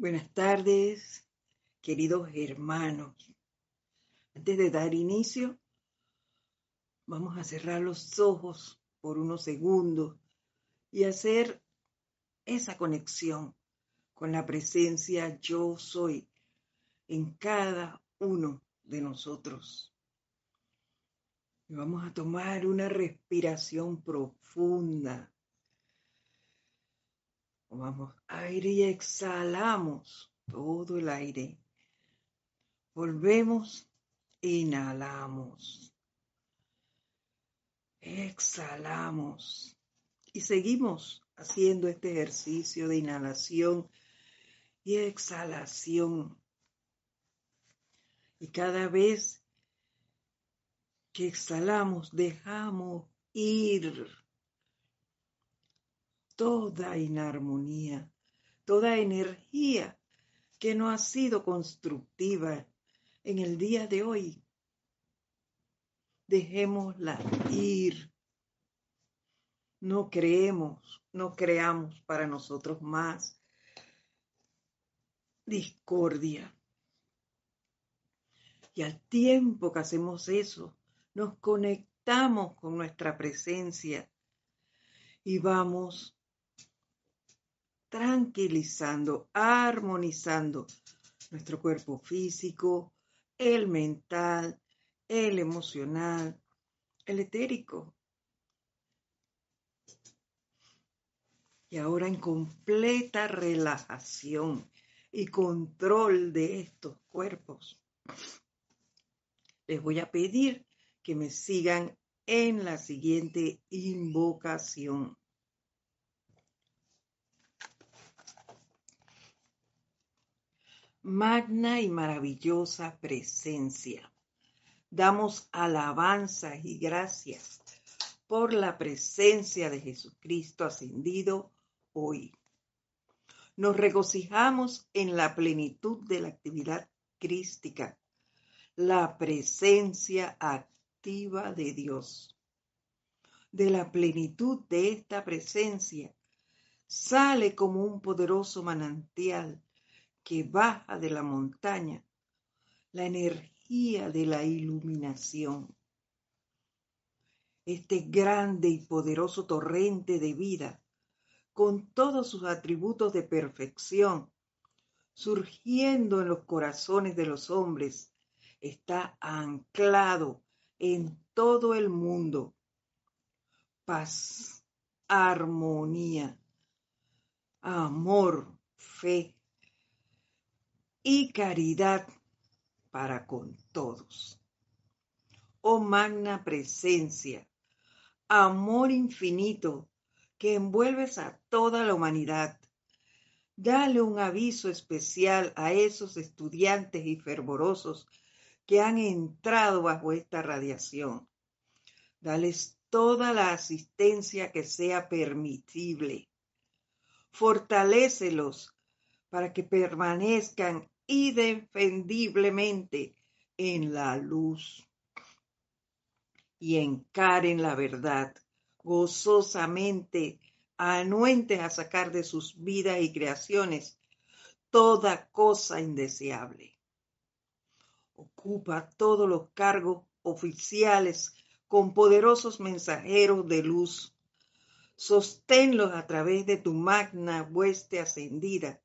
Buenas tardes, queridos hermanos. Antes de dar inicio, vamos a cerrar los ojos por unos segundos y hacer esa conexión con la presencia yo soy en cada uno de nosotros. Y vamos a tomar una respiración profunda Tomamos aire y exhalamos todo el aire. Volvemos, inhalamos. Exhalamos. Y seguimos haciendo este ejercicio de inhalación y exhalación. Y cada vez que exhalamos, dejamos ir toda inarmonía, toda energía que no ha sido constructiva en el día de hoy. Dejémosla ir. No creemos, no creamos para nosotros más discordia. Y al tiempo que hacemos eso, nos conectamos con nuestra presencia y vamos tranquilizando, armonizando nuestro cuerpo físico, el mental, el emocional, el etérico. Y ahora en completa relajación y control de estos cuerpos, les voy a pedir que me sigan en la siguiente invocación. Magna y maravillosa presencia. Damos alabanzas y gracias por la presencia de Jesucristo ascendido hoy. Nos regocijamos en la plenitud de la actividad crística, la presencia activa de Dios. De la plenitud de esta presencia sale como un poderoso manantial que baja de la montaña, la energía de la iluminación. Este grande y poderoso torrente de vida, con todos sus atributos de perfección, surgiendo en los corazones de los hombres, está anclado en todo el mundo. Paz, armonía, amor, fe, y caridad para con todos. Oh magna presencia, amor infinito que envuelves a toda la humanidad, dale un aviso especial a esos estudiantes y fervorosos que han entrado bajo esta radiación. Dales toda la asistencia que sea permitible. Fortalécelos para que permanezcan indefendiblemente en la luz y encaren la verdad gozosamente, anuentes a sacar de sus vidas y creaciones toda cosa indeseable. Ocupa todos los cargos oficiales con poderosos mensajeros de luz. Sosténlos a través de tu magna hueste ascendida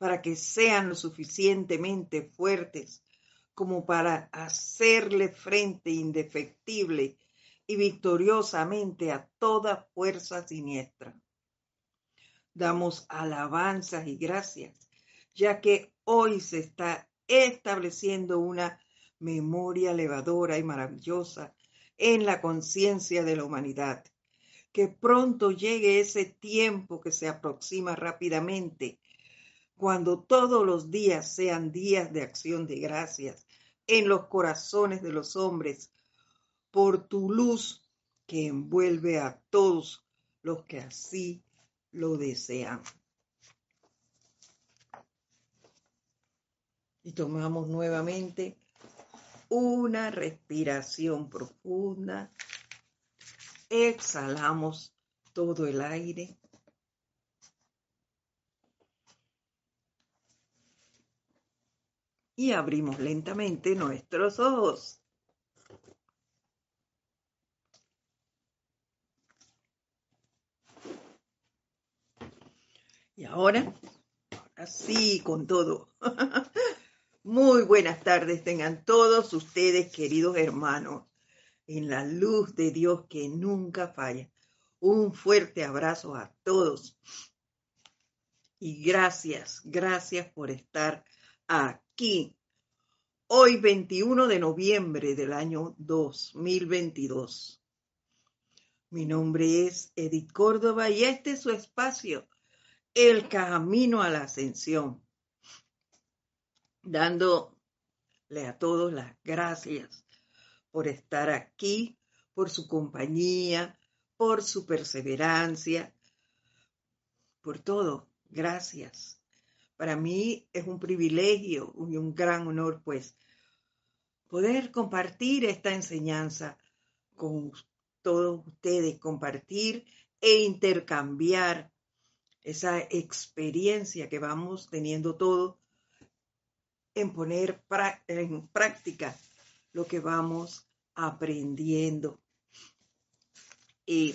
para que sean lo suficientemente fuertes como para hacerle frente indefectible y victoriosamente a toda fuerza siniestra. Damos alabanzas y gracias, ya que hoy se está estableciendo una memoria elevadora y maravillosa en la conciencia de la humanidad. Que pronto llegue ese tiempo que se aproxima rápidamente cuando todos los días sean días de acción de gracias en los corazones de los hombres, por tu luz que envuelve a todos los que así lo desean. Y tomamos nuevamente una respiración profunda. Exhalamos todo el aire y abrimos lentamente nuestros ojos. Y ahora, así con todo. Muy buenas tardes tengan todos ustedes, queridos hermanos, en la luz de Dios que nunca falla. Un fuerte abrazo a todos. Y gracias, gracias por estar aquí. Hoy 21 de noviembre del año 2022. Mi nombre es Edith Córdoba y este es su espacio, El Camino a la Ascensión. Dándole a todos las gracias por estar aquí, por su compañía, por su perseverancia, por todo. Gracias. Para mí es un privilegio y un gran honor, pues, poder compartir esta enseñanza con todos ustedes, compartir e intercambiar esa experiencia que vamos teniendo todos en poner en práctica lo que vamos aprendiendo. Y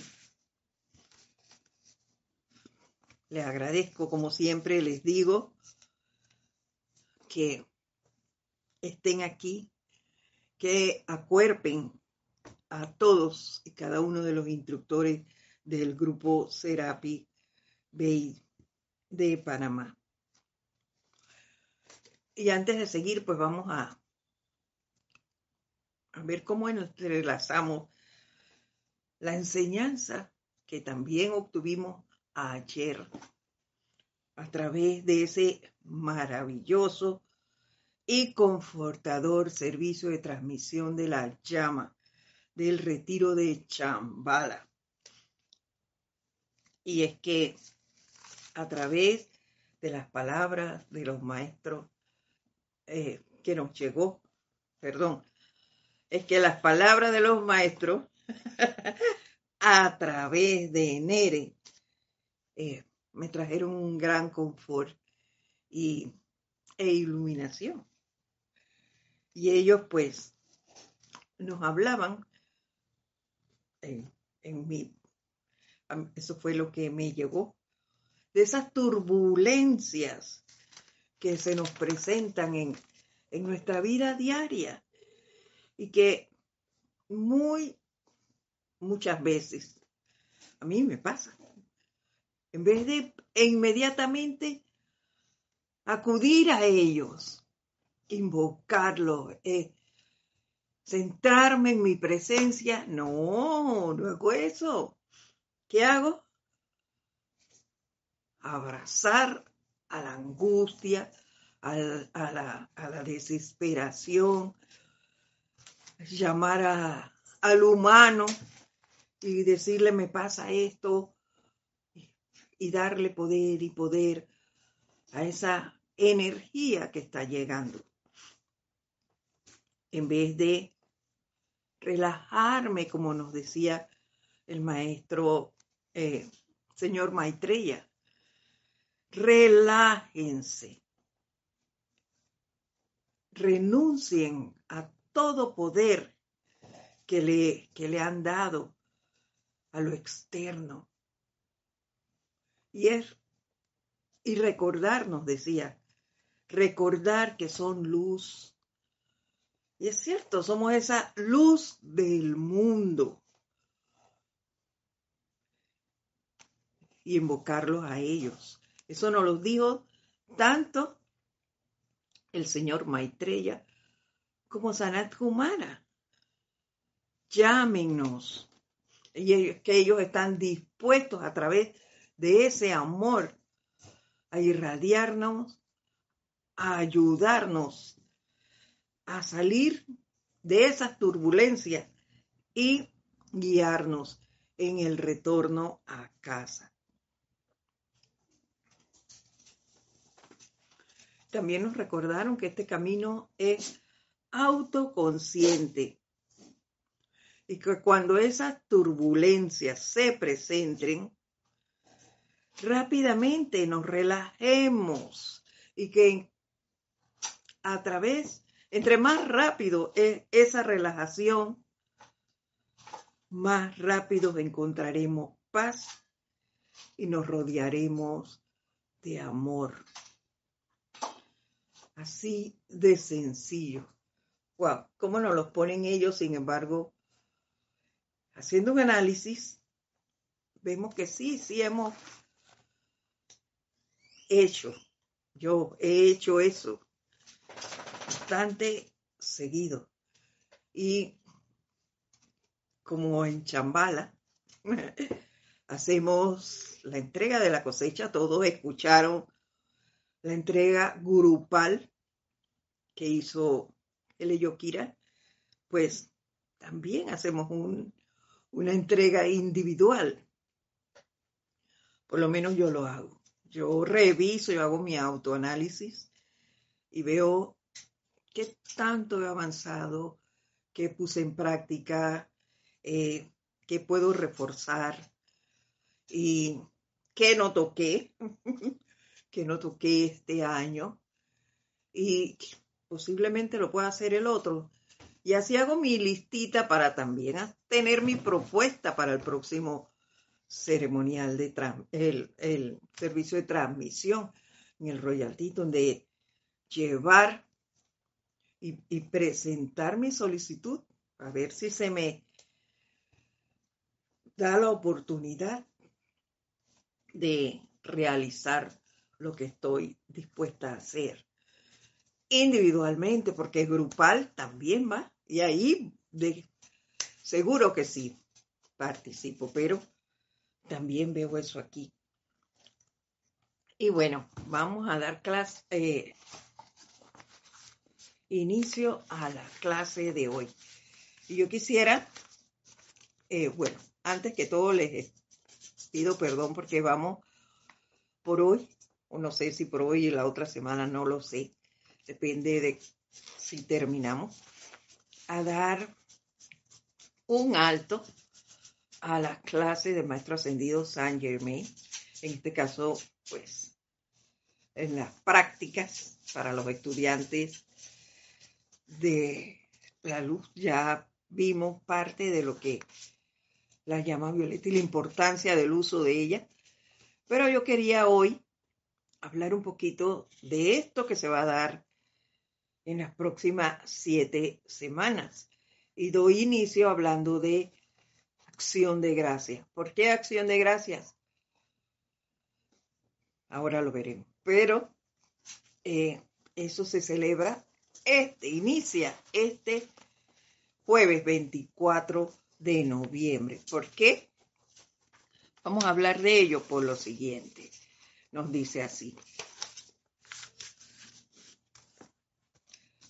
le agradezco, como siempre les digo, que estén aquí, que acuerpen a todos y cada uno de los instructores del grupo Serapi Bay de Panamá. Y antes de seguir, pues vamos a, a ver cómo entrelazamos la enseñanza que también obtuvimos ayer a través de ese maravilloso y confortador servicio de transmisión de la llama del retiro de Chambala. Y es que a través de las palabras de los maestros eh, que nos llegó, perdón, es que las palabras de los maestros a través de Nere eh, me trajeron un gran confort y, e iluminación. Y ellos pues nos hablaban en, en mi, eso fue lo que me llegó, de esas turbulencias que se nos presentan en, en nuestra vida diaria y que muy, muchas veces, a mí me pasa, en vez de inmediatamente acudir a ellos, invocarlos, eh, centrarme en mi presencia. No, no hago eso. ¿Qué hago? Abrazar a la angustia, a, la, desesperación, llamar al humano y decirle me pasa esto y darle poder y poder a esa energía que está llegando. En vez de relajarme, como nos decía el maestro eh, señor Maitreya, relájense, renuncien a todo poder que le, que le han dado a lo externo. Y es y recordarnos, decía, recordar que son luz. Y es cierto, somos esa luz del mundo. Y invocarlos a ellos. Eso nos lo dijo tanto el señor Maitreya como Sanat Humana. Llámenos. Y que ellos están dispuestos a través de ese amor a irradiarnos, a ayudarnos a salir de esas turbulencias y guiarnos en el retorno a casa. También nos recordaron que este camino es autoconsciente y que cuando esas turbulencias se presenten, rápidamente nos relajemos y que a través, entre más rápido es esa relajación, más rápido encontraremos paz y nos rodearemos de amor. Así de sencillo. Wow, ¿cómo nos los ponen ellos? Sin embargo, haciendo un análisis, vemos que sí, sí hemos hecho. Yo he hecho eso bastante seguido. Y como en Chambala, hacemos la entrega de la cosecha, todos escucharon la entrega grupal que hizo el Yokira, pues también hacemos una entrega individual. Por lo menos yo lo hago. Yo reviso, yo hago mi autoanálisis y veo qué tanto he avanzado, qué puse en práctica, eh, qué puedo reforzar y qué no toqué, qué no toqué este año y posiblemente lo pueda hacer el otro. Y así hago mi listita para también tener mi propuesta para el próximo ceremonial de el, el servicio de transmisión en el royalty, donde llevar y, presentar mi solicitud a ver si se me da la oportunidad de realizar lo que estoy dispuesta a hacer individualmente, porque grupal también va, y ahí seguro que sí participo, pero también veo eso aquí. Y bueno, vamos a dar clase, eh, inicio a la clase de hoy. Y yo quisiera, eh, bueno, antes que todo les pido perdón porque vamos por hoy, o no sé si por hoy y la otra semana, no lo sé, depende de si terminamos, a dar un alto a la clase de maestro ascendido San Germain, en este caso, pues, en las prácticas para los estudiantes de la luz, ya vimos parte de lo que la llama Violeta y la importancia del uso de ella, pero yo quería hoy hablar un poquito de esto que se va a dar en las próximas siete semanas. Y doy inicio hablando de acción de gracias. ¿Por qué acción de gracias? Ahora lo veremos. Pero eh, eso se celebra, este inicia este jueves 24 de noviembre. ¿Por qué? Vamos a hablar de ello por lo siguiente. Nos dice así.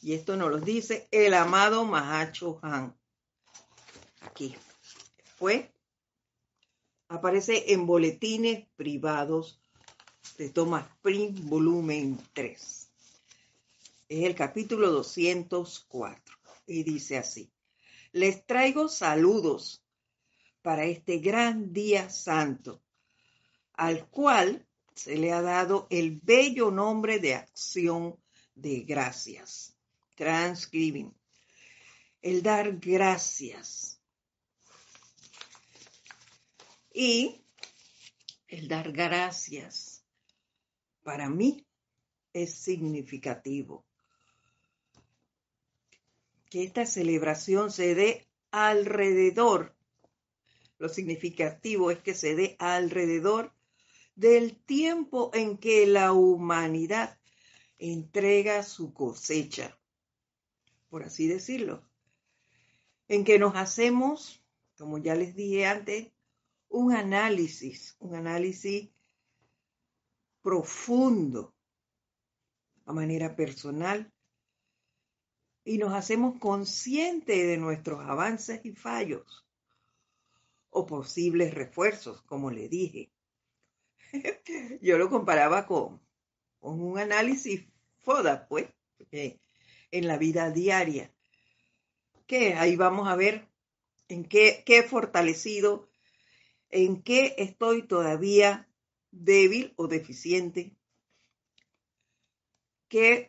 Y esto nos lo dice el amado Mahacho Han. Aquí. Fue. Aparece en boletines privados de Thomas Prince, volumen 3. Es el capítulo 204. Y dice así. Les traigo saludos para este gran día santo, al cual se le ha dado el bello nombre de acción de gracias transcribing, el dar gracias. Y el dar gracias para mí es significativo. Que esta celebración se dé alrededor, lo significativo es que se dé alrededor del tiempo en que la humanidad entrega su cosecha por así decirlo, en que nos hacemos, como ya les dije antes, un análisis, un análisis profundo a manera personal y nos hacemos conscientes de nuestros avances y fallos o posibles refuerzos, como le dije. Yo lo comparaba con, con un análisis FODA, pues, en la vida diaria. Que ahí vamos a ver en qué, qué he fortalecido, en qué estoy todavía débil o deficiente, qué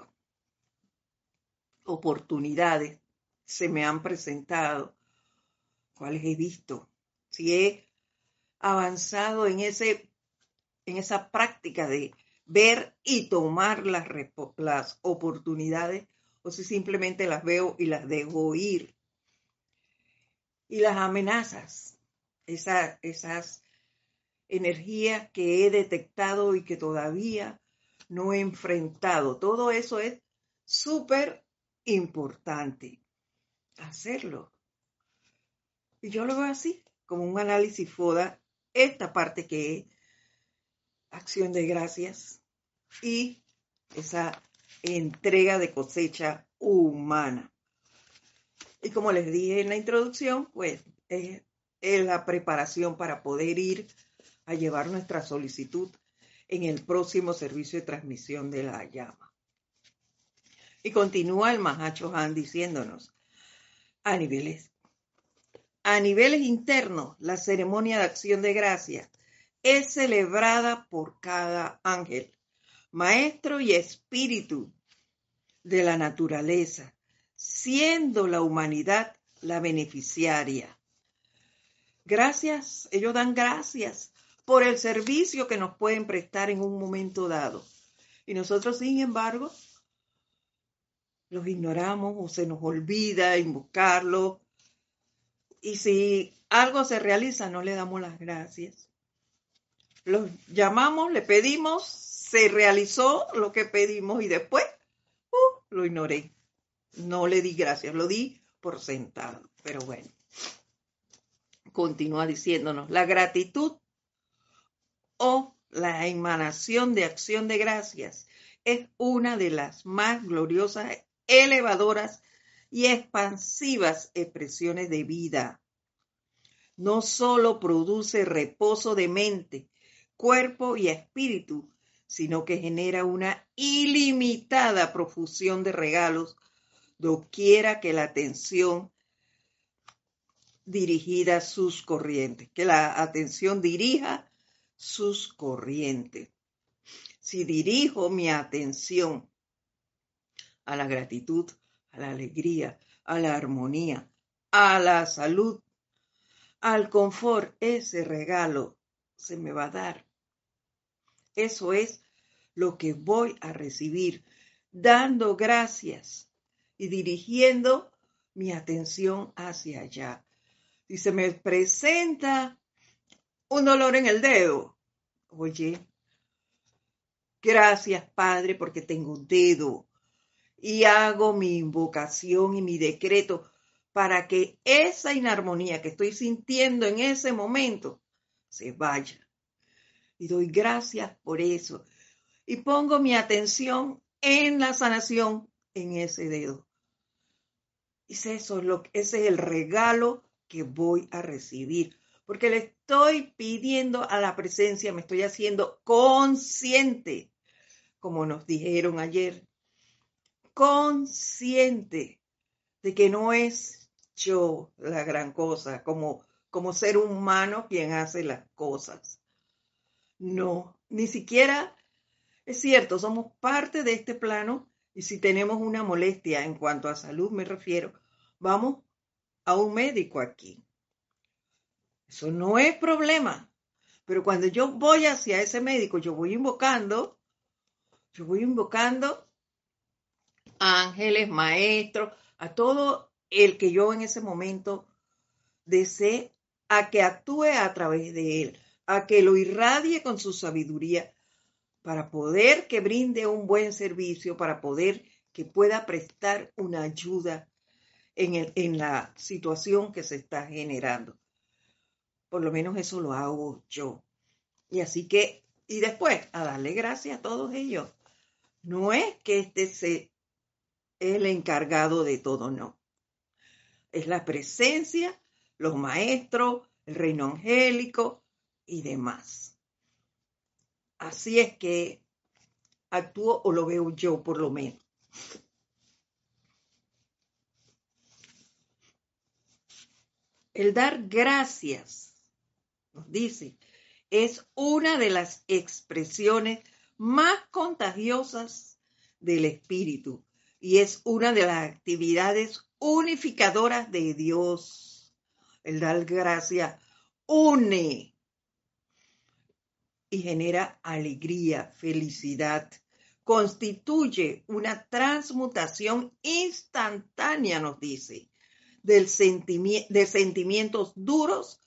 oportunidades se me han presentado, cuáles he visto, si he avanzado en, ese, en esa práctica de ver y tomar las, las oportunidades o si simplemente las veo y las dejo ir. Y las amenazas, esas energías que he detectado y que todavía no he enfrentado. Todo eso es súper importante hacerlo. Y yo lo veo así, como un análisis FODA, esta parte que es acción de gracias y esa entrega de cosecha humana. Y como les dije en la introducción, pues es, la preparación para poder ir a llevar nuestra solicitud en el próximo servicio de transmisión de la llama. Y continúa el Mahacho Han diciéndonos, a niveles, a niveles internos, la ceremonia de acción de gracia es celebrada por cada ángel, maestro y espíritu de la naturaleza, siendo la humanidad la beneficiaria. Gracias, ellos dan gracias por el servicio que nos pueden prestar en un momento dado. Y nosotros, sin embargo, los ignoramos o se nos olvida invocarlo. Y si algo se realiza, no le damos las gracias. Los llamamos, le pedimos, se realizó lo que pedimos y después uh, lo ignoré. No le di gracias, lo di por sentado. Pero bueno, continúa diciéndonos, la gratitud o la emanación de acción de gracias es una de las más gloriosas, elevadoras y expansivas expresiones de vida. No solo produce reposo de mente, cuerpo y espíritu, sino que genera una ilimitada profusión de regalos doquiera que la atención dirigida sus corrientes, que la atención dirija sus corrientes. Si dirijo mi atención a la gratitud, a la alegría, a la armonía, a la salud, al confort, ese regalo se me va a dar. Eso es lo que voy a recibir, dando gracias y dirigiendo mi atención hacia allá. Si se me presenta un dolor en el dedo, oye, gracias Padre porque tengo dedo y hago mi invocación y mi decreto para que esa inarmonía que estoy sintiendo en ese momento se vaya. Y doy gracias por eso. Y pongo mi atención en la sanación en ese dedo. Es eso, lo, ese es el regalo que voy a recibir. Porque le estoy pidiendo a la presencia, me estoy haciendo consciente, como nos dijeron ayer, consciente de que no es yo la gran cosa, como, como ser humano quien hace las cosas. No, ni siquiera es cierto, somos parte de este plano y si tenemos una molestia en cuanto a salud me refiero, vamos a un médico aquí. Eso no es problema. Pero cuando yo voy hacia ese médico, yo voy invocando, yo voy invocando ángeles, maestros, a todo el que yo en ese momento desee a que actúe a través de él, a que lo irradie con su sabiduría para poder que brinde un buen servicio, para poder que pueda prestar una ayuda en, en la situación que se está generando. Por lo menos eso lo hago yo. Y así que, y después, a darle gracias a todos ellos. No es que este se el encargado de todo, no. Es la presencia, los maestros, el reino angélico y demás. Así es que actúo o lo veo yo por lo menos. El dar gracias, nos dice, es una de las expresiones más contagiosas del espíritu y es una de las actividades unificadoras de Dios. El dar gracia une y genera alegría, felicidad, constituye una transmutación instantánea, nos dice, del de sentimientos duros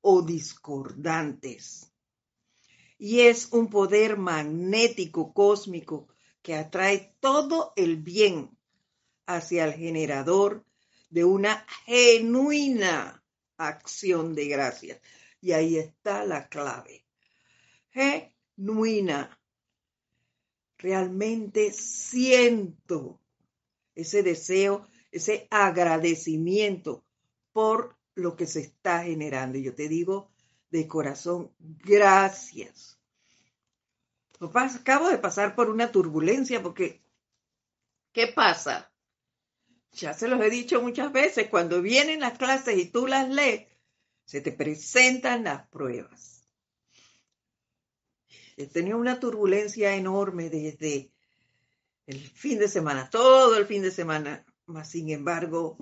o discordantes. Y es un poder magnético cósmico que atrae todo el bien hacia el generador de una genuina acción de gracias. Y ahí está la clave. Genuina. Realmente siento ese deseo, ese agradecimiento por lo que se está generando. Y yo te digo de corazón, gracias. Acabo de pasar por una turbulencia porque, ¿qué pasa? Ya se los he dicho muchas veces, cuando vienen las clases y tú las lees, se te presentan las pruebas. He tenido una turbulencia enorme desde el fin de semana, todo el fin de semana, mas sin embargo,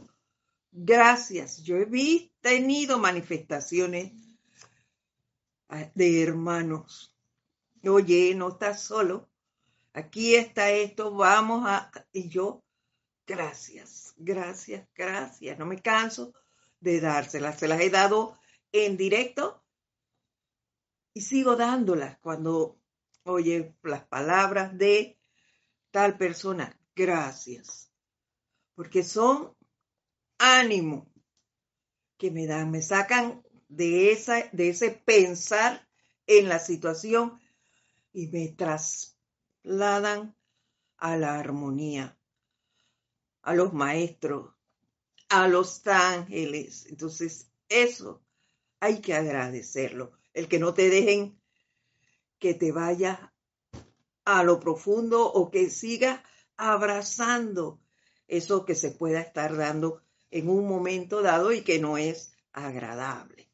gracias, yo he tenido manifestaciones ah, de hermanos. Oye, no estás solo, aquí está esto, vamos a... Y yo gracias, gracias, gracias. No me canso de dárselas. Se las he dado en directo y sigo dándolas cuando oye las palabras de tal persona. Gracias. Porque son ánimo que me dan, me sacan de, esa, de ese pensar en la situación y me trasladan a la armonía a los maestros, a los ángeles. Entonces, eso hay que agradecerlo. El que no te dejen que te vaya a lo profundo o que siga abrazando eso que se pueda estar dando en un momento dado y que no es agradable.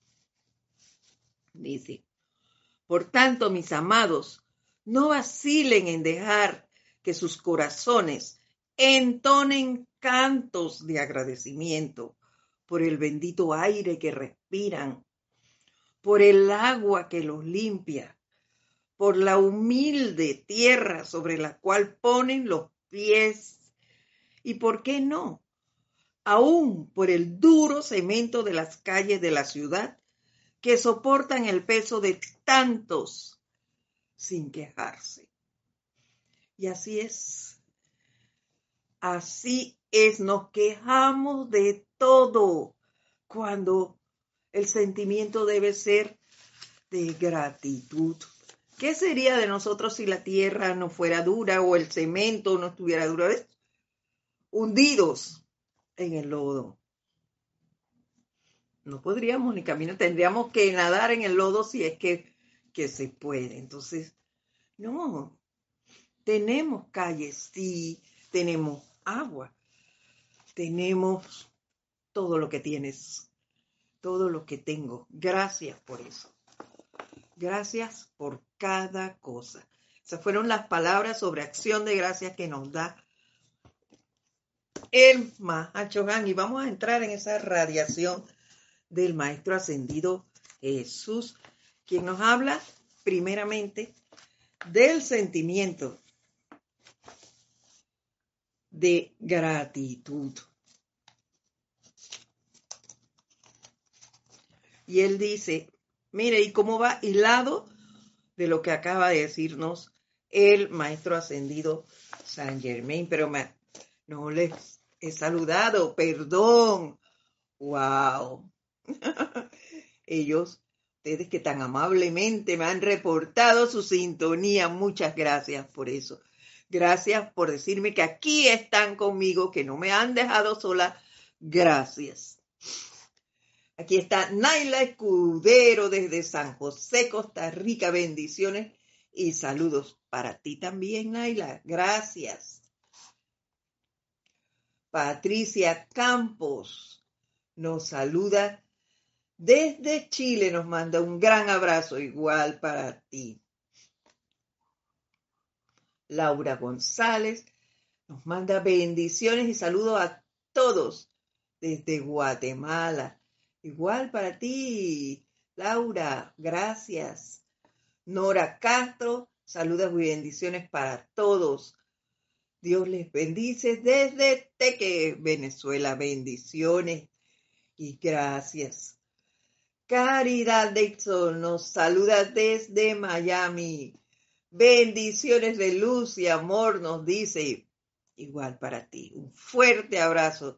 Dice, por tanto, mis amados, no vacilen en dejar que sus corazones entonen cantos de agradecimiento por el bendito aire que respiran, por el agua que los limpia, por la humilde tierra sobre la cual ponen los pies y, ¿por qué no? Aún por el duro cemento de las calles de la ciudad que soportan el peso de tantos sin quejarse. Y así es Así es, nos quejamos de todo cuando el sentimiento debe ser de gratitud. ¿Qué sería de nosotros si la tierra no fuera dura o el cemento no estuviera duro? Hundidos en el lodo. No podríamos ni caminar, tendríamos que nadar en el lodo si es que, que se puede. Entonces, no, tenemos calles, sí, tenemos agua. Tenemos todo lo que tienes, todo lo que tengo. Gracias por eso. Gracias por cada cosa. Esas fueron las palabras sobre acción de gracias que nos da el Mahachohan. Y vamos a entrar en esa radiación del Maestro Ascendido Jesús, quien nos habla primeramente del sentimiento de gratitud. Y él dice, mire, ¿y cómo va hilado de lo que acaba de decirnos el maestro ascendido San Germain? Pero no les he saludado, perdón. Wow. Ellos, ustedes que tan amablemente me han reportado su sintonía, muchas gracias por eso. Gracias por decirme que aquí están conmigo, que no me han dejado sola. Gracias. Aquí está Naila Escudero desde San José, Costa Rica. Bendiciones y saludos para ti también, Naila. Gracias. Patricia Campos nos saluda desde Chile. Nos manda un gran abrazo igual para ti. Laura González, Nos manda bendiciones y saludos a todos desde Guatemala. Igual para ti, Laura, gracias. Nora Castro, saludos y bendiciones para todos. Dios les bendice desde Teque, Venezuela. Bendiciones y gracias. Caridad Dixon nos saluda desde Miami. Bendiciones de luz y amor nos dice. Igual para ti. Un fuerte abrazo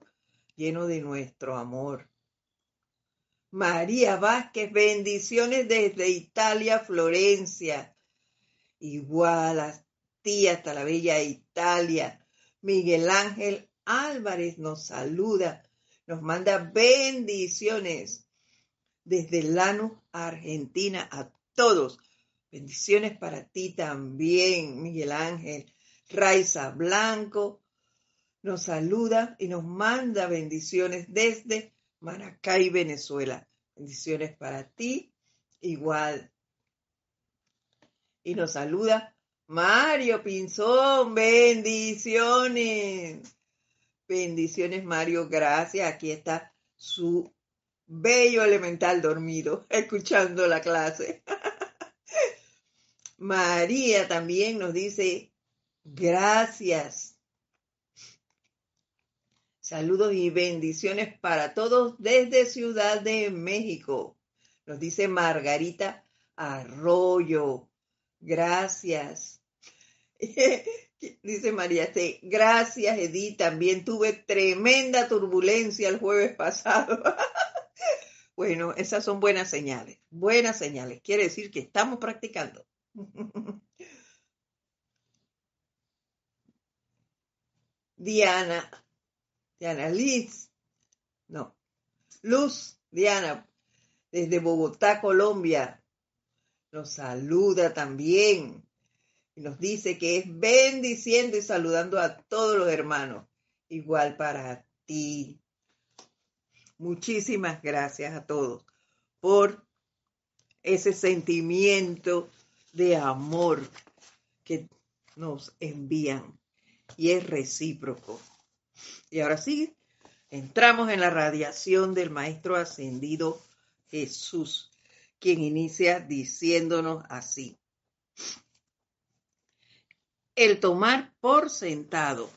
lleno de nuestro amor. María Vázquez, bendiciones desde Italia, Florencia. Igual a ti hasta la bella Italia. Miguel Ángel Álvarez nos saluda, nos manda bendiciones desde Lanús, Argentina, a todos. Bendiciones para ti también, Miguel Ángel. Raiza Blanco nos saluda y nos manda bendiciones desde Maracay, Venezuela. Bendiciones para ti, igual. Y nos saluda Mario Pinzón, bendiciones. Bendiciones, Mario, gracias. Aquí está su bello elemental dormido, escuchando la clase. María también nos dice, gracias. Saludos y bendiciones para todos desde Ciudad de México. Nos dice Margarita Arroyo. Gracias. dice María C. Gracias, Edith. También tuve tremenda turbulencia el jueves pasado. Bueno, esas son buenas señales. Buenas señales. Quiere decir que estamos practicando. Diana Diana Liz, no, Luz, Diana, desde Bogotá, Colombia, nos saluda también y nos dice que es bendiciendo y saludando a todos los hermanos. Igual para ti. Muchísimas gracias a todos por ese sentimiento de amor que nos envían y es recíproco. Y ahora sí, entramos en la radiación del Maestro Ascendido Jesús, quien inicia diciéndonos así. El tomar por sentado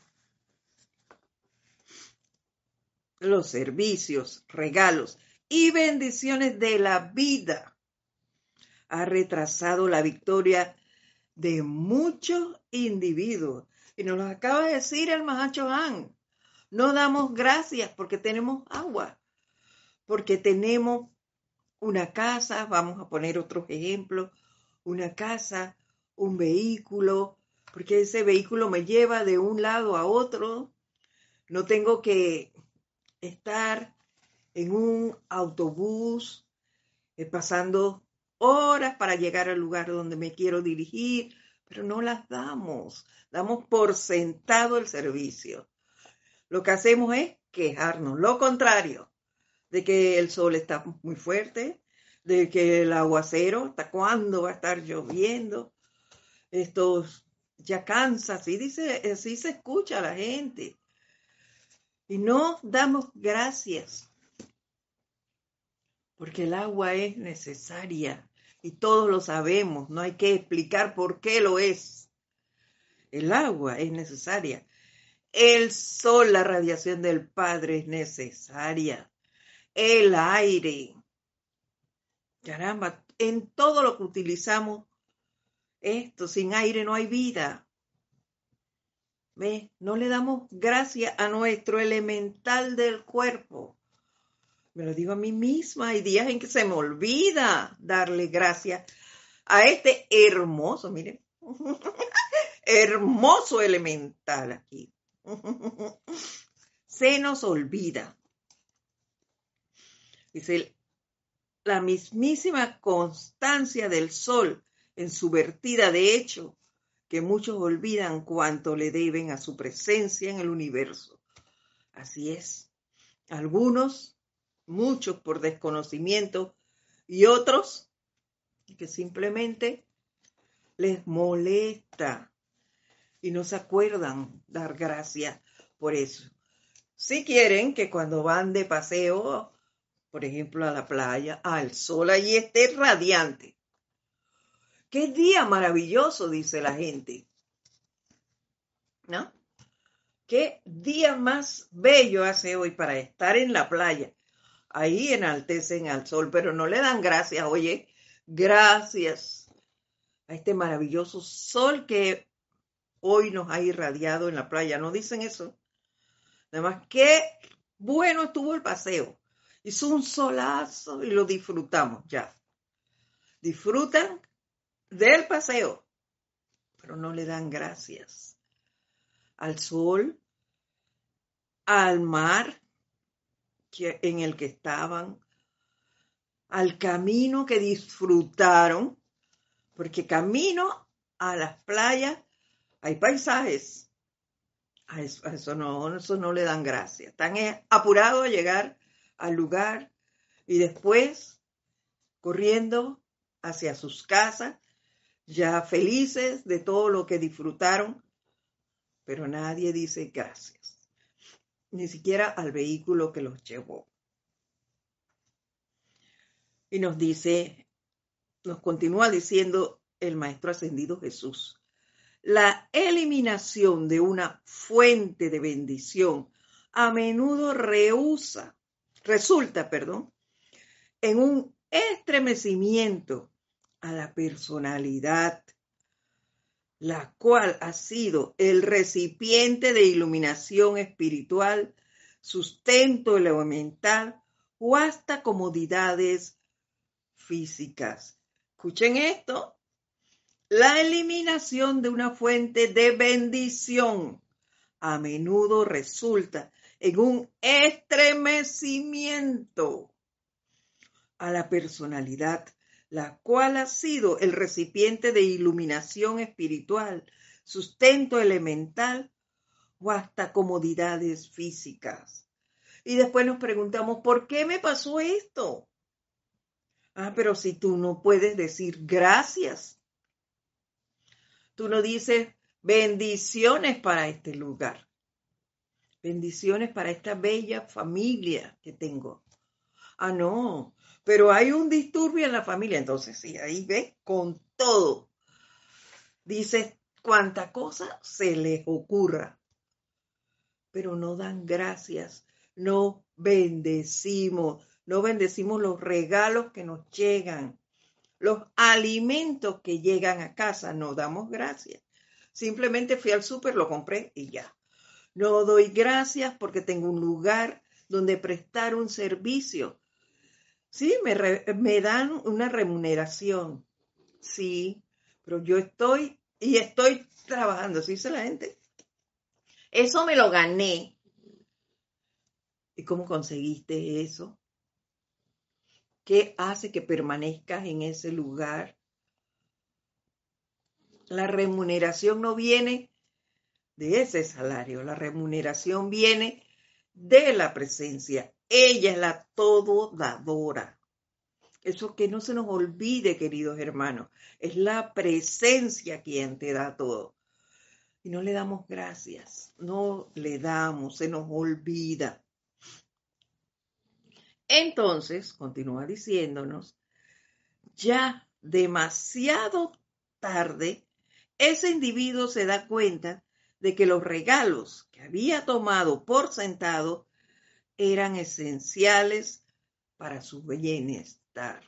los servicios, regalos y bendiciones de la vida ha retrasado la victoria de muchos individuos. Y nos lo acaba de decir el Mahacho Han. No damos gracias porque tenemos agua, porque tenemos una casa, vamos a poner otros ejemplos, una casa, un vehículo, porque ese vehículo me lleva de un lado a otro. No tengo que estar en un autobús eh, pasando horas para llegar al lugar donde me quiero dirigir, pero no las damos. Damos por sentado el servicio lo que hacemos es quejarnos. Lo contrario, de que el sol está muy fuerte, de que el aguacero, hasta cuándo va a estar lloviendo. Esto ya cansa, así, dice, se escucha la gente. Y no damos gracias, porque el agua es necesaria y todos lo sabemos, no hay que explicar por qué lo es. El agua es necesaria. El sol, la radiación del Padre es necesaria. El aire. Caramba, en todo lo que utilizamos esto, sin aire no hay vida. ¿Ve? No le damos gracias a nuestro elemental del cuerpo. Me lo digo a mí misma. Hay días en que se me olvida darle gracias a este hermoso, miren, hermoso elemental aquí. Se nos olvida. Dice, la mismísima constancia del sol en su vertida de hecho, que muchos olvidan cuanto le deben a su presencia en el universo. Así es. Algunos, muchos por desconocimiento y otros que simplemente les molesta y no se acuerdan dar gracias por eso. Si quieren que cuando van de paseo, por ejemplo, a la playa, al sol allí esté radiante. Qué día maravilloso, dice la gente. ¿No? Qué día más bello hace hoy para estar en la playa. Ahí enaltecen al sol, pero no le dan gracias. Oye, gracias a este maravilloso sol que hoy nos ha irradiado en la playa. ¿No dicen eso? Además, qué bueno estuvo el paseo. Hizo un solazo y lo disfrutamos ya. Disfrutan del paseo, pero no le dan gracias al sol, al mar en el que estaban, al camino que disfrutaron, porque camino a las playas hay paisajes. A eso, no, eso no le dan gracia. Están apurados a llegar al lugar y después corriendo hacia sus casas, ya felices de todo lo que disfrutaron, pero nadie dice gracias, ni siquiera al vehículo que los llevó. Y nos dice, nos continúa diciendo el Maestro Ascendido Jesús, la eliminación de una fuente de bendición a menudo rehúsa, resulta, perdón, en un estremecimiento a la personalidad, la cual ha sido el recipiente de iluminación espiritual, sustento elemental o hasta comodidades físicas. Escuchen esto, la eliminación de una fuente de bendición a menudo resulta en un estremecimiento a la personalidad, la cual ha sido el recipiente de iluminación espiritual, sustento elemental o hasta comodidades físicas. Y después nos preguntamos, ¿por qué me pasó esto? Ah, pero si tú no puedes decir gracias Tú no dices bendiciones para este lugar. Bendiciones para esta bella familia que tengo. Ah, no, pero hay un disturbio en la familia. Entonces, sí, ahí ves, con todo. Dices cuánta cosa se les ocurra. Pero no dan gracias, no bendecimos, no bendecimos los regalos que nos llegan los alimentos que llegan a casa, no damos gracias. Simplemente fui al súper, lo compré y ya. No doy gracias porque tengo un lugar donde prestar un servicio. Sí, me, me dan una remuneración. Sí, pero yo estoy y estoy trabajando, ¿sí dice la gente? Eso me lo gané. ¿Y cómo conseguiste eso? ¿Qué hace que permanezcas en ese lugar? La remuneración no viene de ese salario, la remuneración viene de la presencia. Ella es la todo dadora. Eso que no se nos olvide, queridos hermanos, es la presencia quien te da todo. Y no le damos gracias, no le damos, se nos olvida. Entonces, continúa diciéndonos, ya demasiado tarde, ese individuo se da cuenta de que los regalos que había tomado por sentado eran esenciales para su bienestar.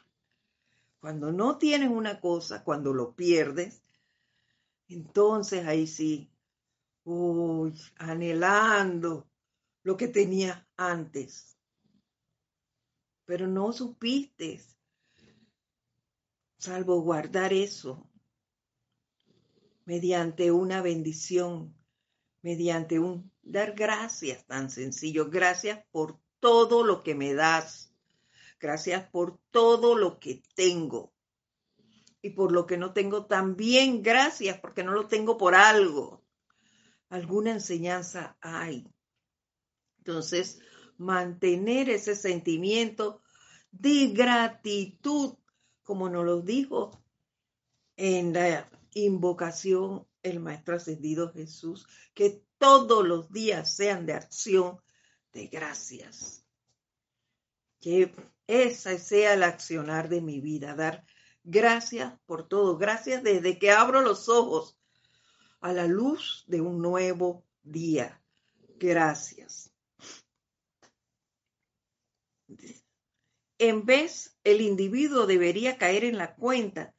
Cuando no tienes una cosa, cuando lo pierdes, entonces ahí sí, uy, anhelando lo que tenía antes pero no supiste salvaguardar eso mediante una bendición, mediante un dar gracias tan sencillo. Gracias por todo lo que me das. Gracias por todo lo que tengo. Y por lo que no tengo también, gracias porque no lo tengo por algo. Alguna enseñanza hay. Entonces, mantener ese sentimiento de gratitud, como nos lo dijo en la invocación el Maestro Ascendido Jesús, que todos los días sean de acción de gracias. Que esa sea el accionar de mi vida, dar gracias por todo, gracias desde que abro los ojos a la luz de un nuevo día. Gracias. En vez, el individuo debería caer en la cuenta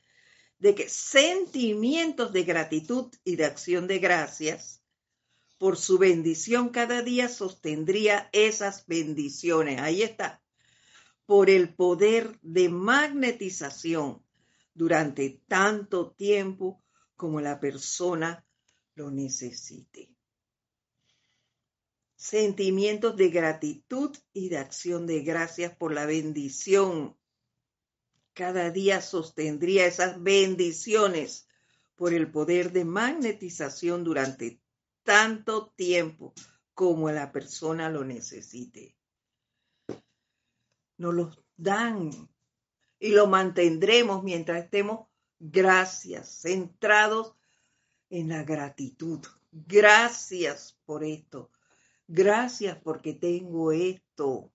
de que sentimientos de gratitud y de acción de gracias por su bendición cada día sostendría esas bendiciones. Ahí está. Por el poder de magnetización durante tanto tiempo como la persona lo necesite. Sentimientos de gratitud y de acción de gracias por la bendición cada día sostendría esas bendiciones por el poder de magnetización durante tanto tiempo como la persona lo necesite. Nos los dan y lo mantendremos mientras estemos gracias, centrados en la gratitud. Gracias por esto. Gracias porque tengo esto.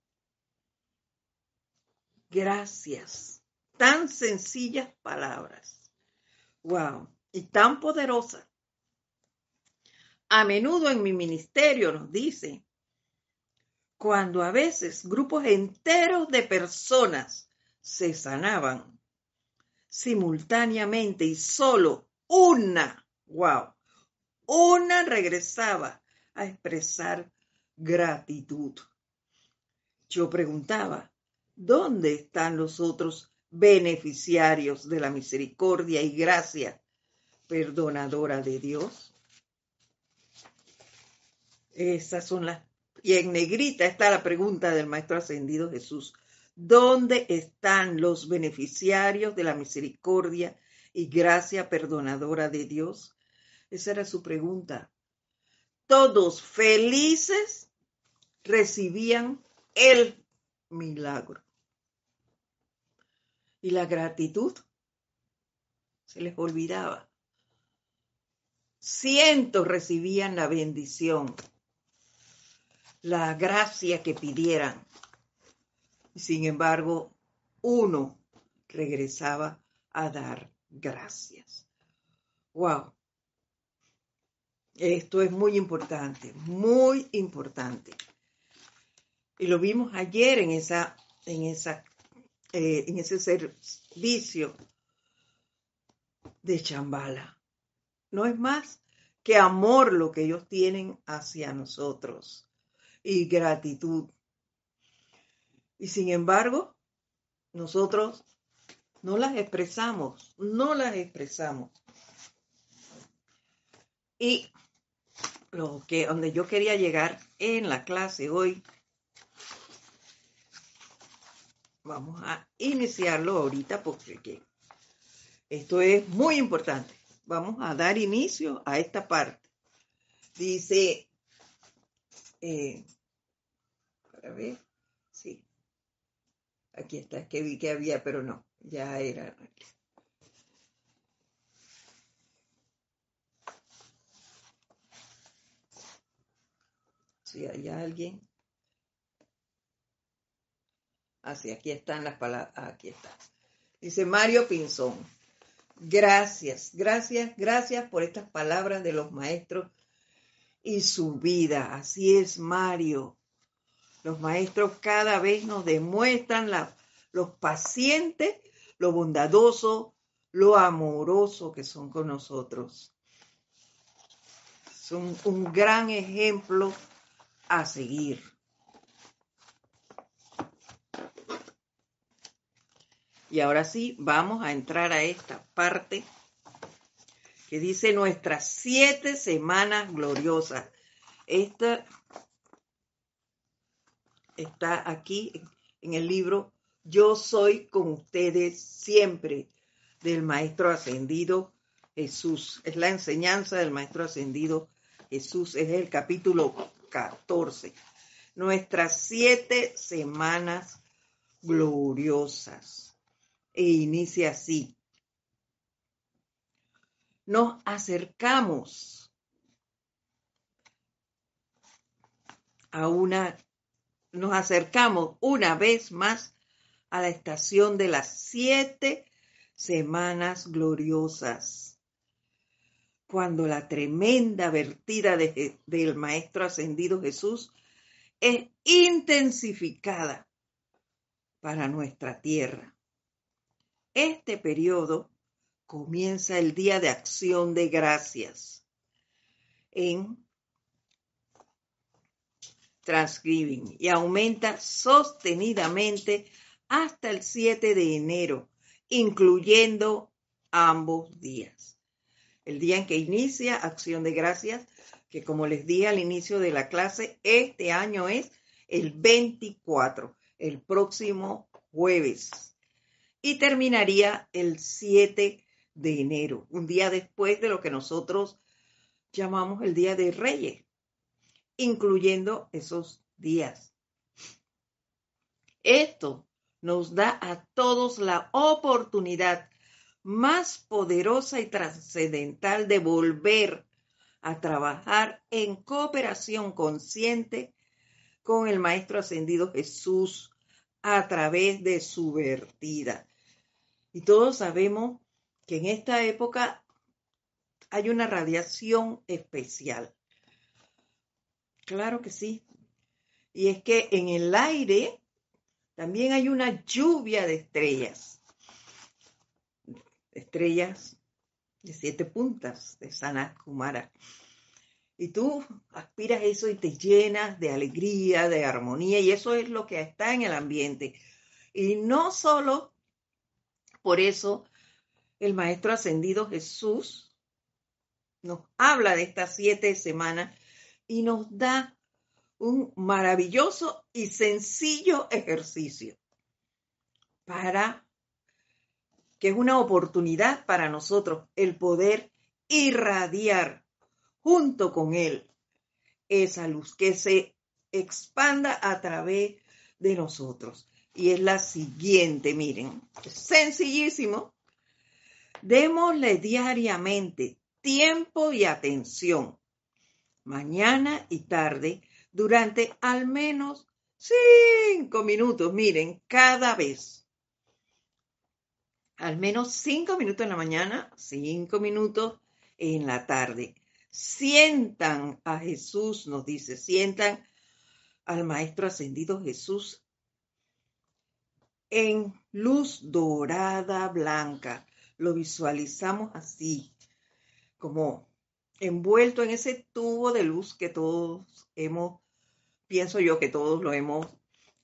Gracias tan sencillas palabras. Wow, y tan poderosas. A menudo en mi ministerio nos dice, cuando a veces grupos enteros de personas se sanaban simultáneamente y solo una, wow, una regresaba a expresar gratitud. Yo preguntaba, ¿dónde están los otros beneficiarios de la misericordia y gracia perdonadora de Dios. Esas son las... Y en negrita está la pregunta del Maestro Ascendido Jesús. ¿Dónde están los beneficiarios de la misericordia y gracia perdonadora de Dios? Esa era su pregunta. Todos felices recibían el milagro y la gratitud se les olvidaba. Cientos recibían la bendición, la gracia que pidieran. Sin embargo, uno regresaba a dar gracias. Wow. Esto es muy importante, muy importante. Y lo vimos ayer en esa, en esa eh, en ese servicio de Chambala. No es más que amor lo que ellos tienen hacia nosotros y gratitud. Y sin embargo, nosotros no las expresamos, no las expresamos. Y lo que donde yo quería llegar en la clase hoy Vamos a iniciarlo ahorita porque esto es muy importante. Vamos a dar inicio a esta parte. Dice, eh, para ver, sí, aquí está, es que vi que había, pero no, ya era. Si hay alguien. Así, aquí están las palabras. Ah, aquí está. Dice Mario Pinzón. Gracias, gracias, gracias por estas palabras de los maestros y su vida. Así es, Mario. Los maestros cada vez nos demuestran los pacientes, lo bondadoso, lo amoroso que son con nosotros. Son un gran ejemplo a seguir. Y ahora sí, vamos a entrar a esta parte que dice nuestras siete semanas gloriosas. Esta está aquí en el libro Yo soy con ustedes siempre del Maestro Ascendido Jesús. Es la enseñanza del Maestro Ascendido Jesús. Es el capítulo 14. Nuestras siete semanas gloriosas e inicia así. nos acercamos a una, nos acercamos una vez más a la estación de las siete semanas gloriosas, cuando la tremenda vertida del Maestro Ascendido Jesús es intensificada para nuestra tierra. Este periodo comienza el Día de Acción de Gracias en Transcribing y aumenta sostenidamente hasta el 7 de enero, incluyendo ambos días. El día en que inicia Acción de Gracias, que como les dije al inicio de la clase, este año es el 24, el próximo jueves. Y terminaría el 7 de enero, un día después de lo que nosotros llamamos el Día de Reyes, incluyendo esos días. Esto nos da a todos la oportunidad más poderosa y trascendental de volver a trabajar en cooperación consciente con el Maestro Ascendido Jesús a través de su vertida. Y todos sabemos que en esta época hay una radiación especial. Claro que sí. Y es que en el aire también hay una lluvia de estrellas. Estrellas de siete puntas de Sanat Kumara. Y tú aspiras eso y te llenas de alegría, de armonía, y eso es lo que está en el ambiente. Y no solo por eso el Maestro Ascendido Jesús nos habla de estas siete semanas y nos da un maravilloso y sencillo ejercicio para que es una oportunidad para nosotros el poder irradiar junto con Él esa luz que se expanda a través de nosotros. Y es la siguiente, miren, sencillísimo, Démosle diariamente tiempo y atención, mañana y tarde, durante al menos cinco minutos, miren, cada vez. Al menos cinco minutos en la mañana, cinco minutos en la tarde. Sientan a Jesús, nos dice, sientan al Maestro Ascendido Jesús en luz dorada blanca lo visualizamos así, como envuelto en ese tubo de luz que todos hemos, pienso yo que todos lo hemos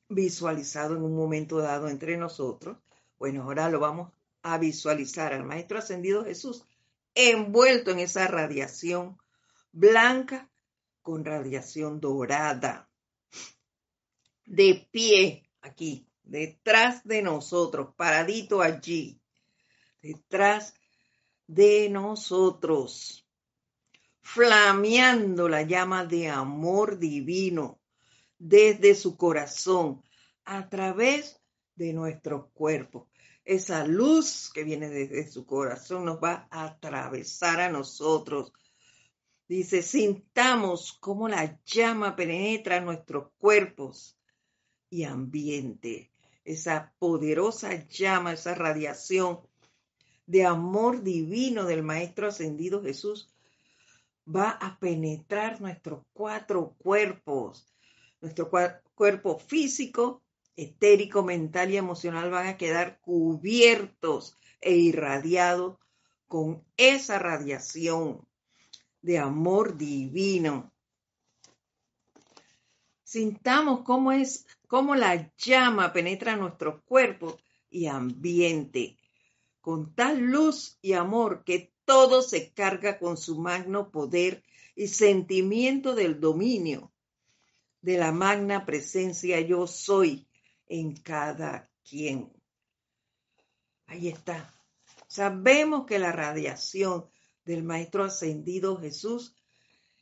visualizado en un momento dado entre nosotros. Bueno, ahora lo vamos a visualizar al Maestro Ascendido Jesús envuelto en esa radiación blanca con radiación dorada, de pie aquí, detrás de nosotros, paradito allí detrás de nosotros, flameando la llama de amor divino desde su corazón a través de nuestro cuerpo. Esa luz que viene desde su corazón nos va a atravesar a nosotros. Dice, sintamos cómo la llama penetra nuestros cuerpos y ambiente. Esa poderosa llama, esa radiación de amor divino del Maestro Ascendido Jesús va a penetrar nuestros cuatro cuerpos. Nuestro cuerpo físico, etérico, mental y emocional van a quedar cubiertos e irradiados con esa radiación de amor divino. Sintamos cómo es, cómo la llama penetra nuestro cuerpo y ambiente con tal luz y amor que todo se carga con su magno poder y sentimiento del dominio de la magna presencia yo soy en cada quien. Ahí está. Sabemos que la radiación del Maestro Ascendido Jesús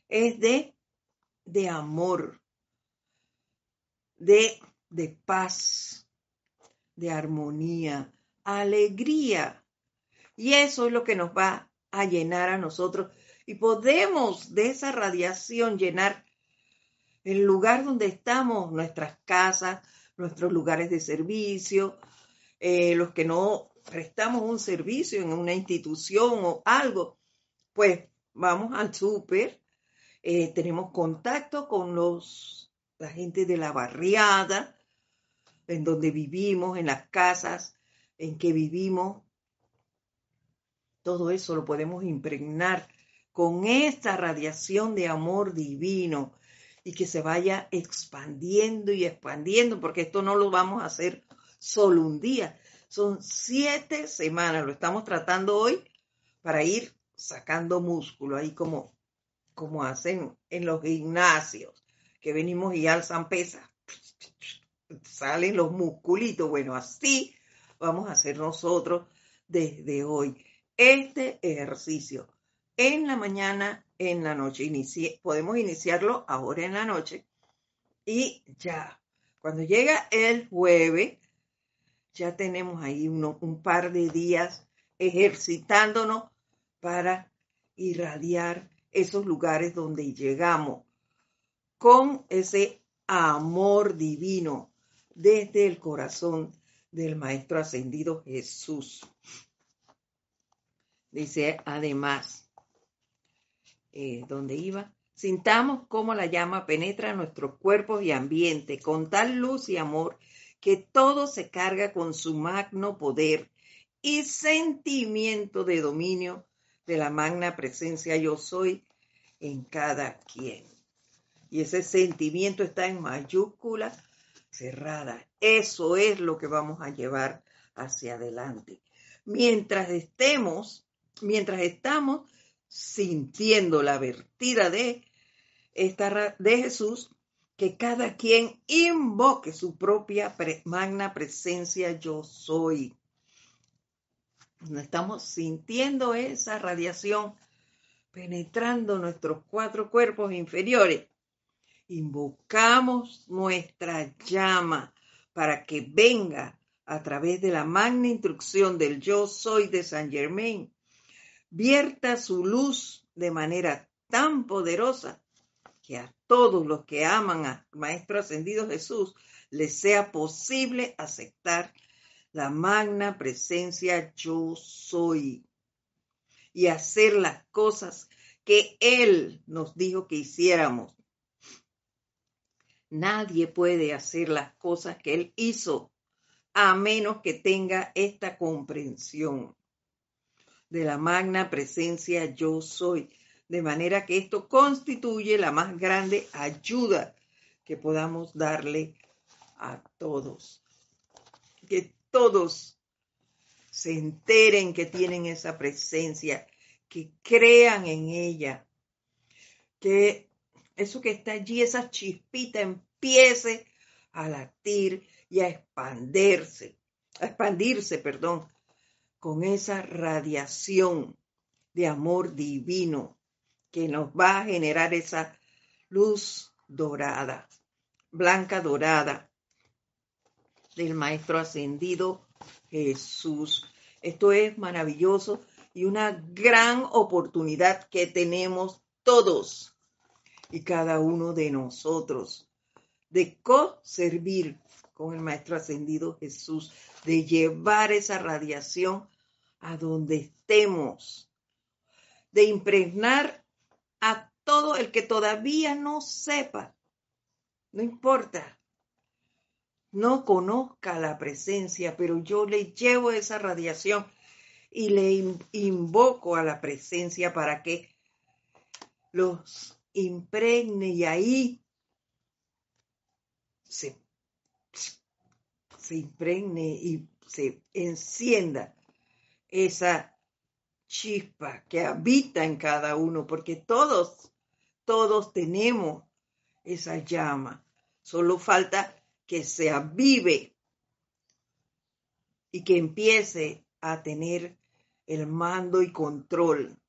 es de, de amor, de, de paz, de armonía, alegría. Y eso es lo que nos va a llenar a nosotros y podemos de esa radiación llenar el lugar donde estamos, nuestras casas, nuestros lugares de servicio, eh, los que no prestamos un servicio en una institución o algo, pues vamos al súper, eh, tenemos contacto con los, la gente de la barriada, en donde vivimos, en las casas en que vivimos. Todo eso lo podemos impregnar con esta radiación de amor divino y que se vaya expandiendo y expandiendo, porque esto no lo vamos a hacer solo un día. Son siete semanas, lo estamos tratando hoy para ir sacando músculo, ahí como, como hacen en los gimnasios, que venimos y alzan pesas, salen los musculitos. Bueno, así vamos a hacer nosotros desde hoy este ejercicio en la mañana, en la noche. podemos iniciarlo ahora en la noche y ya. Cuando llega el jueves, ya tenemos ahí un par de días ejercitándonos para irradiar esos lugares donde llegamos con ese amor divino desde el corazón del Maestro Ascendido Jesús. Dice además, eh, donde iba, sintamos cómo la llama penetra nuestros cuerpos y ambiente con tal luz y amor que todo se carga con su magno poder y sentimiento de dominio de la magna presencia yo soy en cada quien. Y ese sentimiento está en mayúscula cerrada. Eso es lo que vamos a llevar hacia adelante. Mientras estemos, mientras estamos sintiendo la vertida de esta de Jesús, que cada quien invoque su propia magna presencia yo soy estamos sintiendo esa radiación penetrando nuestros cuatro cuerpos inferiores. Invocamos nuestra llama para que venga a través de la magna instrucción del yo soy de San Germain, vierta su luz de manera tan poderosa que a todos los que aman al Maestro Ascendido Jesús les sea posible aceptar la magna presencia yo soy y hacer las cosas que Él nos dijo que hiciéramos. Nadie puede hacer las cosas que Él hizo a menos que tenga esta comprensión de la magna presencia yo soy. De manera que esto constituye la más grande ayuda que podamos darle a todos. Que todos se enteren que tienen esa presencia, que crean en ella, que eso que está allí, esa chispita empiece a latir y a expandirse, a expandirse, perdón, con esa radiación de amor divino que nos va a generar esa luz dorada, blanca dorada, del Maestro Ascendido Jesús. Esto es maravilloso y una gran oportunidad que tenemos todos y cada uno de nosotros de co-servir con el Maestro Ascendido Jesús, de llevar esa radiación a donde estemos, de impregnar a todo el que todavía no sepa, no importa, no conozca la presencia, pero yo le llevo esa radiación y le invoco a la presencia para que los impregne y ahí se, se impregne y se encienda esa chispa que habita en cada uno, porque todos, todos tenemos esa llama. Solo falta que se avive y que empiece a tener el mando y control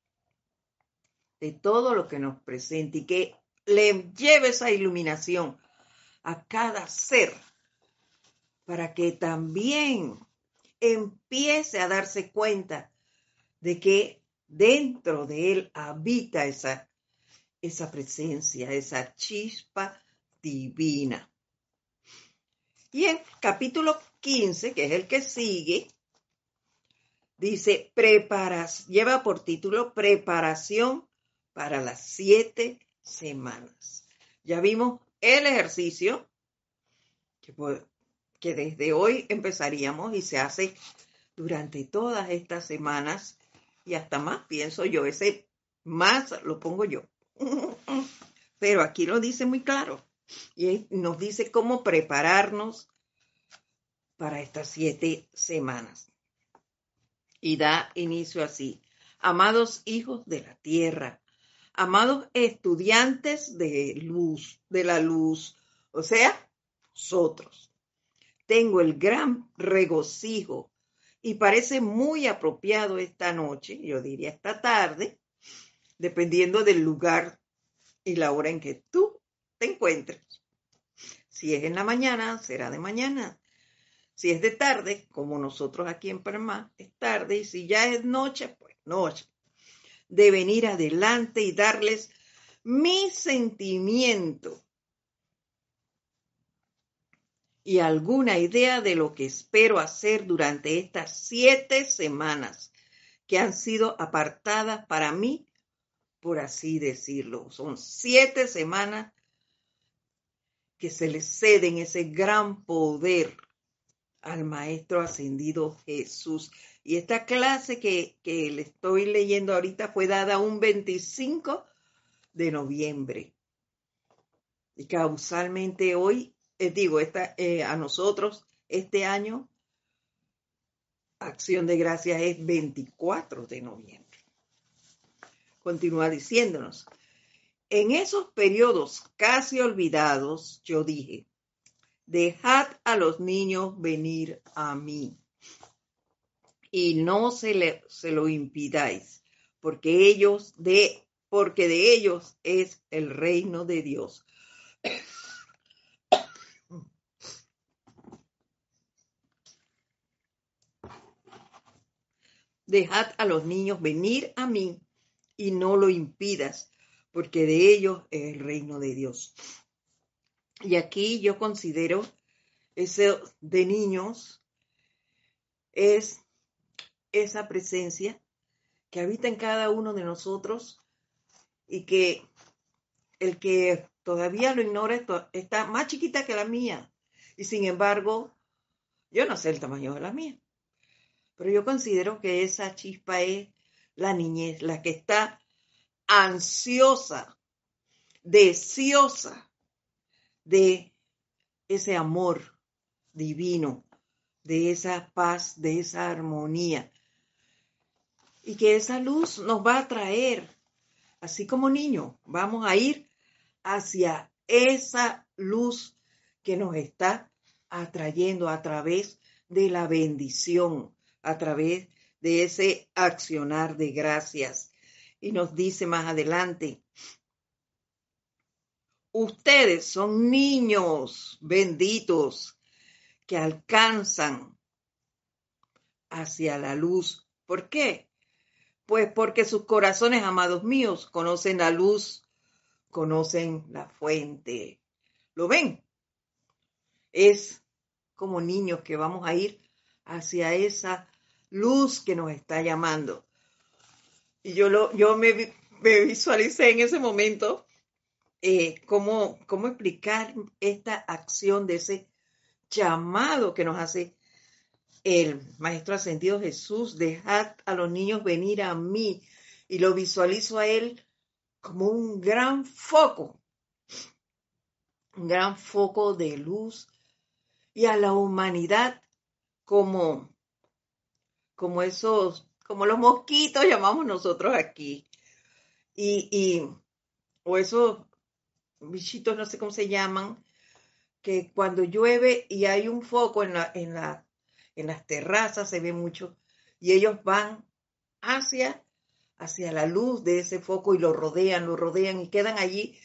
de todo lo que nos presenta y que le lleve esa iluminación a cada ser para que también empiece a darse cuenta de que dentro de él habita esa, esa presencia, esa chispa divina. Y en capítulo 15, que es el que sigue, dice, preparas, lleva por título preparación para las siete semanas. Ya vimos el ejercicio que, desde hoy empezaríamos y se hace durante todas estas semanas y hasta más, pienso yo, ese más lo pongo yo. Pero aquí lo dice muy claro y nos dice cómo prepararnos para estas siete semanas. Y da inicio así. Amados hijos de la tierra, amados estudiantes de luz, de la luz, o sea, nosotros. Tengo el gran regocijo y parece muy apropiado esta noche, yo diría esta tarde, dependiendo del lugar y la hora en que tú te encuentres. Si es en la mañana, será de mañana. Si es de tarde, como nosotros aquí en Panamá, es tarde. Y si ya es noche, pues noche. De venir adelante y darles mi sentimiento y alguna idea de lo que espero hacer durante estas siete semanas que han sido apartadas para mí, por así decirlo. Son siete semanas que se le ceden ese gran poder al Maestro Ascendido Jesús. Y esta clase que, que le estoy leyendo ahorita fue dada un 25 de noviembre. Y causalmente hoy eh, digo, esta, eh, a nosotros este año, Acción de Gracias es 24 de noviembre. Continúa diciéndonos, en esos periodos casi olvidados, yo dije, dejad a los niños venir a mí y no se, le, se lo impidáis, porque ellos de porque de ellos es el reino de Dios. Dejad a los niños venir a mí y no lo impidas, porque de ellos es el reino de Dios. Y aquí yo considero ese de niños es esa presencia que habita en cada uno de nosotros y que el que todavía lo ignora está más chiquita que la mía. Y sin embargo, yo no sé el tamaño de la mía. Pero yo considero que esa chispa es la niñez, la que está ansiosa, deseosa de ese amor divino, de esa paz, de esa armonía. Y que esa luz nos va a traer, así como niño, vamos a ir hacia esa luz que nos está atrayendo a través de la bendición, a través de ese accionar de gracias. Y nos dice más adelante, ustedes son niños benditos que alcanzan hacia la luz. ¿Por qué? Pues porque sus corazones, amados míos, conocen la luz, conocen la fuente. ¿Lo ven? Es como niños que vamos a ir hacia esa luz que nos está llamando. Y yo, lo, yo me, visualicé en ese momento eh, cómo, cómo explicar esta acción de ese llamado que nos hace el Maestro Ascendido Jesús, dejad a los niños venir a mí. Y lo visualizo a él como un gran foco, un gran foco de luz y a la humanidad como como esos, como los mosquitos llamamos nosotros aquí. Y, y, o esos bichitos, no sé cómo se llaman, que cuando llueve y hay un foco en, la, en, la, en las terrazas, se ve mucho, y ellos van hacia, hacia la luz de ese foco y lo rodean, lo rodean y quedan allí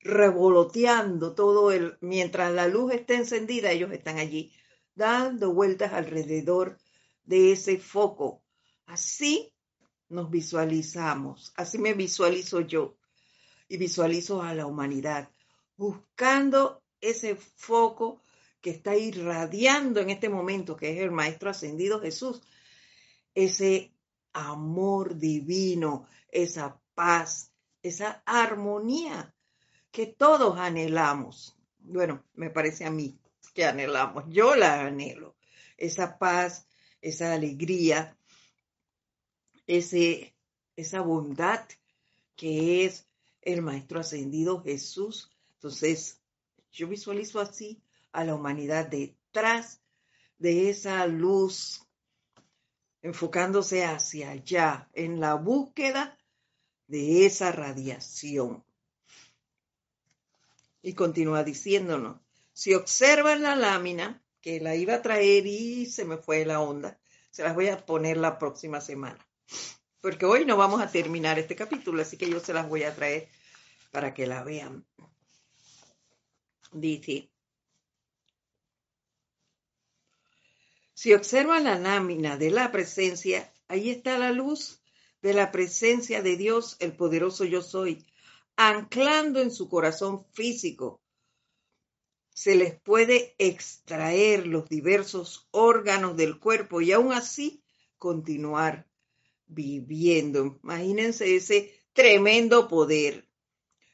revoloteando todo el, mientras la luz está encendida, ellos están allí dando vueltas alrededor de ese foco. Así nos visualizamos, así me visualizo yo y visualizo a la humanidad, buscando ese foco que está irradiando en este momento, que es el Maestro Ascendido Jesús, ese amor divino, esa paz, esa armonía que todos anhelamos. Bueno, me parece a mí que anhelamos, yo la anhelo, esa paz, esa alegría, ese, esa bondad que es el Maestro Ascendido Jesús. Entonces, yo visualizo así a la humanidad detrás de esa luz, enfocándose hacia allá, en la búsqueda de esa radiación. Y continúa diciéndonos, si observan la lámina, que la iba a traer y se me fue la onda, se las voy a poner la próxima semana. Porque hoy no vamos a terminar este capítulo, así que yo se las voy a traer para que la vean. Dice, si observan la lámina de la presencia, ahí está la luz de la presencia de Dios, el poderoso yo soy, anclando en su corazón físico. Se les puede extraer los diversos órganos del cuerpo y aún así continuar viviendo. Imagínense ese tremendo poder,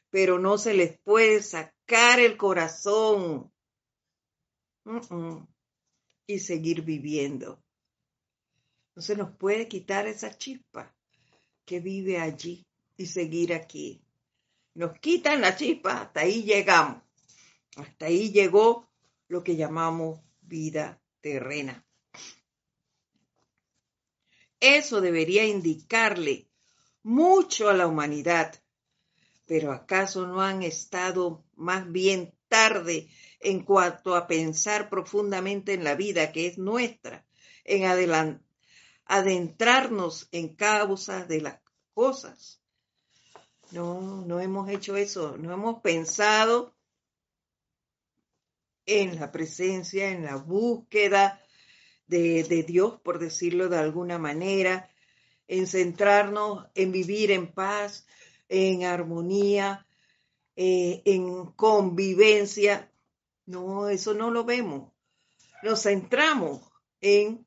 pero no se les puede sacar el corazón y seguir viviendo. No se nos puede quitar esa chispa que vive allí y seguir aquí. Nos quitan la chispa, hasta ahí llegamos. Hasta ahí llegó lo que llamamos vida terrena. Eso debería indicarle mucho a la humanidad. Pero ¿acaso no han estado más bien tarde en cuanto a pensar profundamente en la vida que es nuestra, en adentrarnos en causas de las cosas? No, no hemos hecho eso, no hemos pensado en la presencia, en la búsqueda de, Dios, por decirlo de alguna manera, en centrarnos en vivir en paz, en armonía, eh, en convivencia. No, eso no lo vemos. Nos centramos en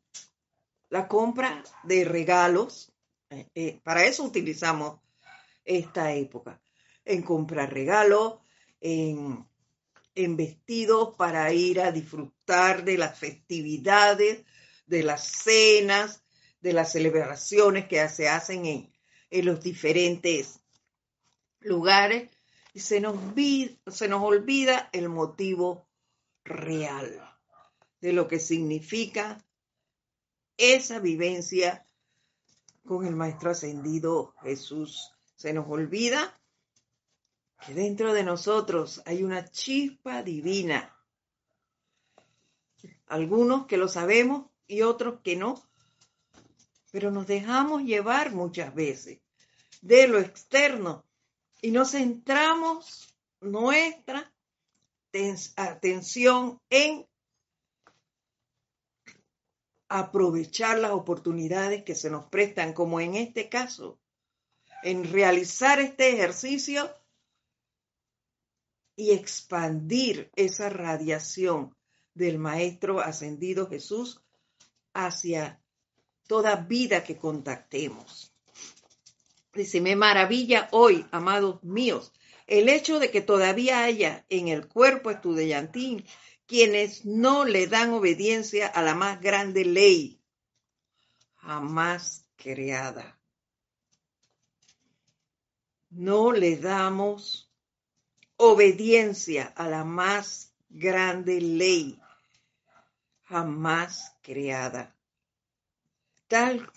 la compra de regalos. Eh, eh, para eso utilizamos esta época. En comprar regalos, en vestidos para ir a disfrutar de las festividades, de las cenas, de las celebraciones que se hacen en, los diferentes lugares y se nos, se nos olvida el motivo real de lo que significa esa vivencia con el Maestro Ascendido Jesús. Se nos olvida que dentro de nosotros hay una chispa divina. Algunos que lo sabemos y otros que no, pero nos dejamos llevar muchas veces de lo externo y nos centramos nuestra atención en aprovechar las oportunidades que se nos prestan, como en este caso, en realizar este ejercicio y expandir esa radiación del Maestro ascendido Jesús hacia toda vida que contactemos. Dice, me maravilla hoy, amados míos, el hecho de que todavía haya en el cuerpo estudiantil quienes no le dan obediencia a la más grande ley jamás creada. No le damos obediencia a la más grande ley jamás creada. Tal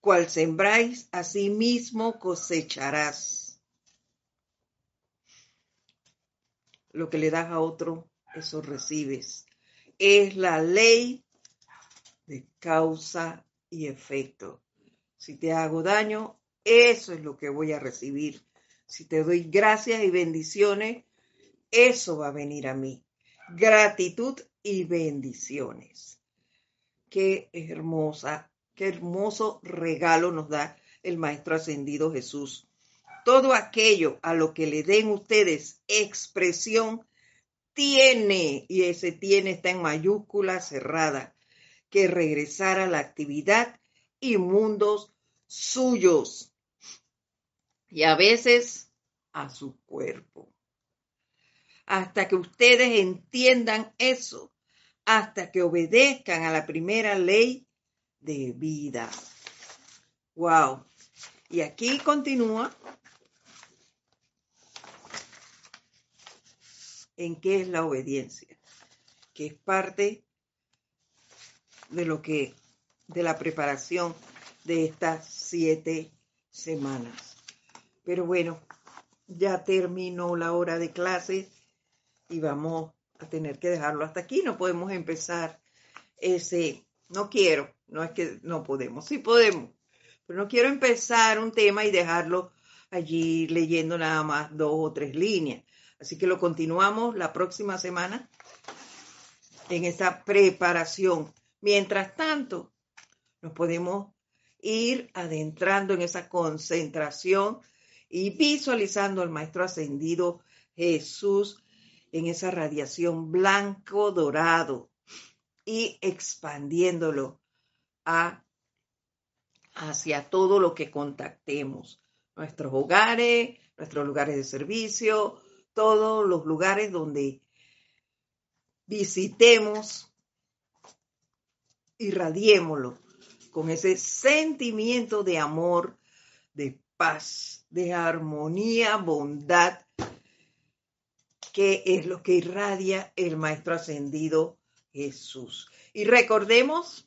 cual sembráis, así mismo cosecharás. Lo que le das a otro, eso recibes. Es la ley de causa y efecto. Si te hago daño, eso es lo que voy a recibir si te doy gracias y bendiciones, eso va a venir a mí. Gratitud y bendiciones. Qué hermosa Qué hermoso regalo nos da el Maestro Ascendido Jesús. Todo aquello a lo que le den ustedes expresión tiene, y ese tiene está en mayúscula cerrada, que regresar a la actividad y mundos suyos. Y a veces a su cuerpo. Hasta que ustedes entiendan eso, hasta que obedezcan a la primera ley de vida. Wow. Y aquí continúa en qué es la obediencia, que es parte de lo que, de la preparación de estas siete semanas. Pero bueno, ya terminó la hora de clase y vamos a tener que dejarlo hasta aquí. No podemos empezar ese, no quiero, no es que no podemos, sí podemos, pero no quiero empezar un tema y dejarlo allí leyendo nada más dos o tres líneas. Así que lo continuamos la próxima semana en esta preparación. Mientras tanto, nos podemos ir adentrando en esa concentración y visualizando al Maestro Ascendido Jesús en esa radiación blanco dorado y expandiéndolo hacia todo lo que contactemos, nuestros hogares, nuestros lugares de servicio, todos los lugares donde visitemos, irradiémoslo con ese sentimiento de amor, de paz, de armonía, bondad, que es lo que irradia el Maestro Ascendido Jesús. Y recordemos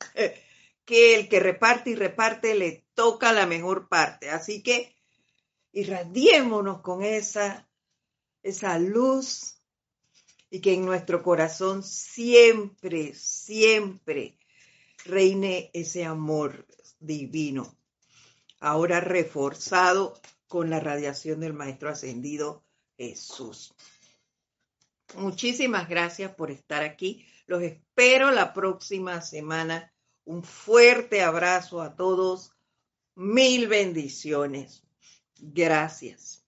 que el que reparte y reparte le toca la mejor parte. Así que irradiémonos con esa, esa luz y que en nuestro corazón siempre, siempre reine ese amor divino, ahora reforzado con la radiación del Maestro Ascendido Jesús. Muchísimas gracias por estar aquí. Los espero la próxima semana. Un fuerte abrazo a todos. Mil bendiciones. Gracias.